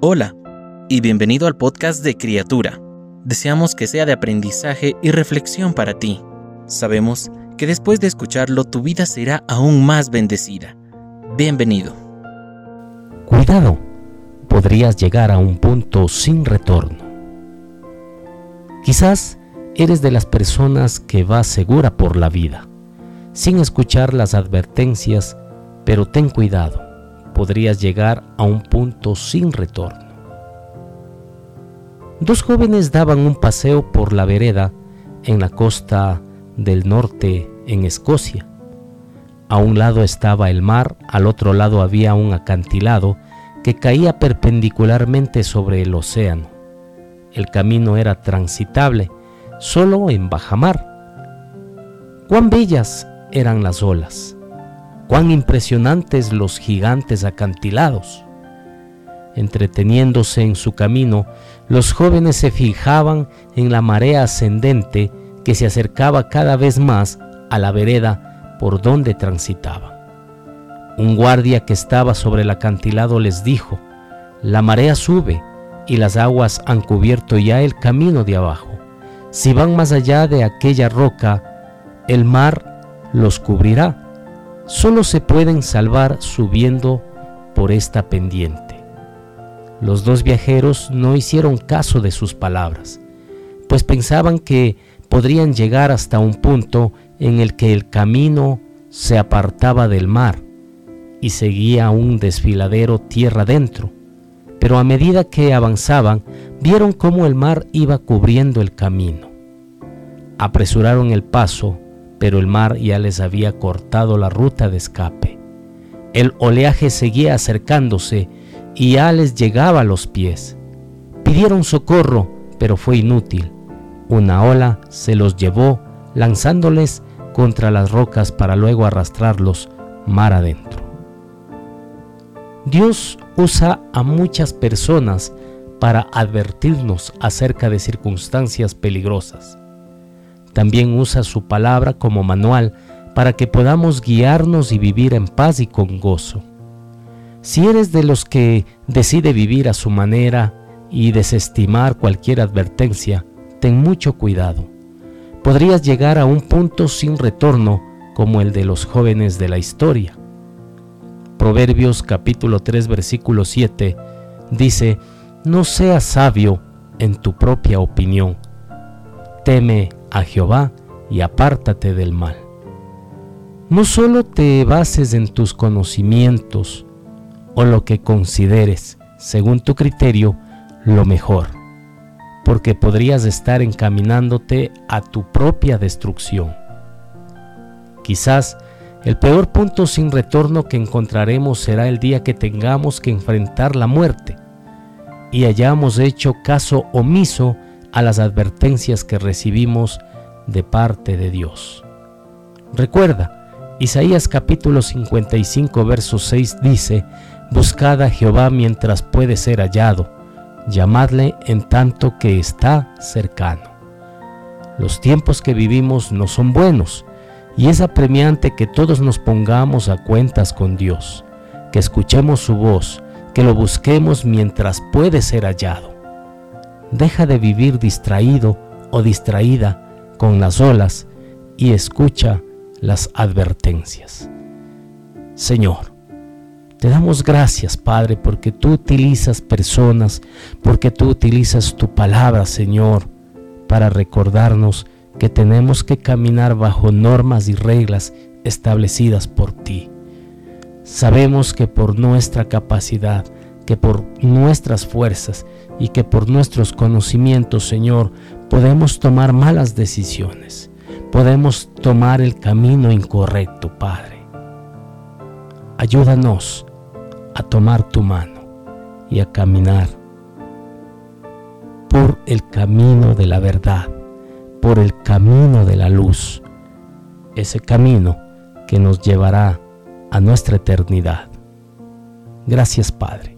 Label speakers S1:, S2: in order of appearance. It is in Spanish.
S1: Hola y bienvenido al podcast de Criatura. Deseamos que sea de aprendizaje y reflexión para ti. Sabemos que después de escucharlo tu vida será aún más bendecida. Bienvenido.
S2: Cuidado, podrías llegar a un punto sin retorno. Quizás eres de las personas que va segura por la vida, sin escuchar las advertencias, pero ten cuidado, podrías llegar a un punto sin retorno. Dos jóvenes daban un paseo por la vereda en la costa del norte en Escocia. A un lado estaba el mar, al otro lado había un acantilado que caía perpendicularmente sobre el océano. El camino era transitable, solo en bajamar. Cuán bellas eran las olas, cuán impresionantes los gigantes acantilados. Entreteniéndose en su camino, los jóvenes se fijaban en la marea ascendente que se acercaba cada vez más a la vereda por donde transitaba. Un guardia que estaba sobre el acantilado les dijo, la marea sube y las aguas han cubierto ya el camino de abajo. Si van más allá de aquella roca, el mar los cubrirá. Solo se pueden salvar subiendo por esta pendiente. Los dos viajeros no hicieron caso de sus palabras, pues pensaban que podrían llegar hasta un punto en el que el camino se apartaba del mar y seguía un desfiladero tierra adentro. Pero a medida que avanzaban, vieron cómo el mar iba cubriendo el camino. Apresuraron el paso, pero el mar ya les había cortado la ruta de escape. El oleaje seguía acercándose y ya les llegaba a los pies. Pidieron socorro, pero fue inútil. Una ola se los llevó lanzándoles contra las rocas para luego arrastrarlos mar adentro. Dios usa a muchas personas para advertirnos acerca de circunstancias peligrosas. También usa su palabra como manual para que podamos guiarnos y vivir en paz y con gozo. Si eres de los que decide vivir a su manera y desestimar cualquier advertencia, ten mucho cuidado. Podrías llegar a un punto sin retorno como el de los jóvenes de la historia. Proverbios capítulo 3 versículo 7 dice, no seas sabio en tu propia opinión. Teme a Jehová y apártate del mal. No solo te bases en tus conocimientos, o lo que consideres, según tu criterio, lo mejor, porque podrías estar encaminándote a tu propia destrucción. Quizás el peor punto sin retorno que encontraremos será el día que tengamos que enfrentar la muerte y hayamos hecho caso omiso a las advertencias que recibimos de parte de Dios. Recuerda, Isaías capítulo 55 verso 6 dice, Buscad a Jehová mientras puede ser hallado, llamadle en tanto que está cercano. Los tiempos que vivimos no son buenos, y es apremiante que todos nos pongamos a cuentas con Dios, que escuchemos su voz, que lo busquemos mientras puede ser hallado. Deja de vivir distraído o distraída con las olas y escucha las advertencias. Señor, te damos gracias, Padre, porque tú utilizas personas, porque tú utilizas tu palabra, Señor, para recordarnos que tenemos que caminar bajo normas y reglas establecidas por ti. Sabemos que por nuestra capacidad, que por nuestras fuerzas y que por nuestros conocimientos, Señor, podemos tomar malas decisiones. Podemos tomar el camino incorrecto, Padre. Ayúdanos a tomar tu mano y a caminar por el camino de la verdad, por el camino de la luz, ese camino que nos llevará a nuestra eternidad. Gracias Padre,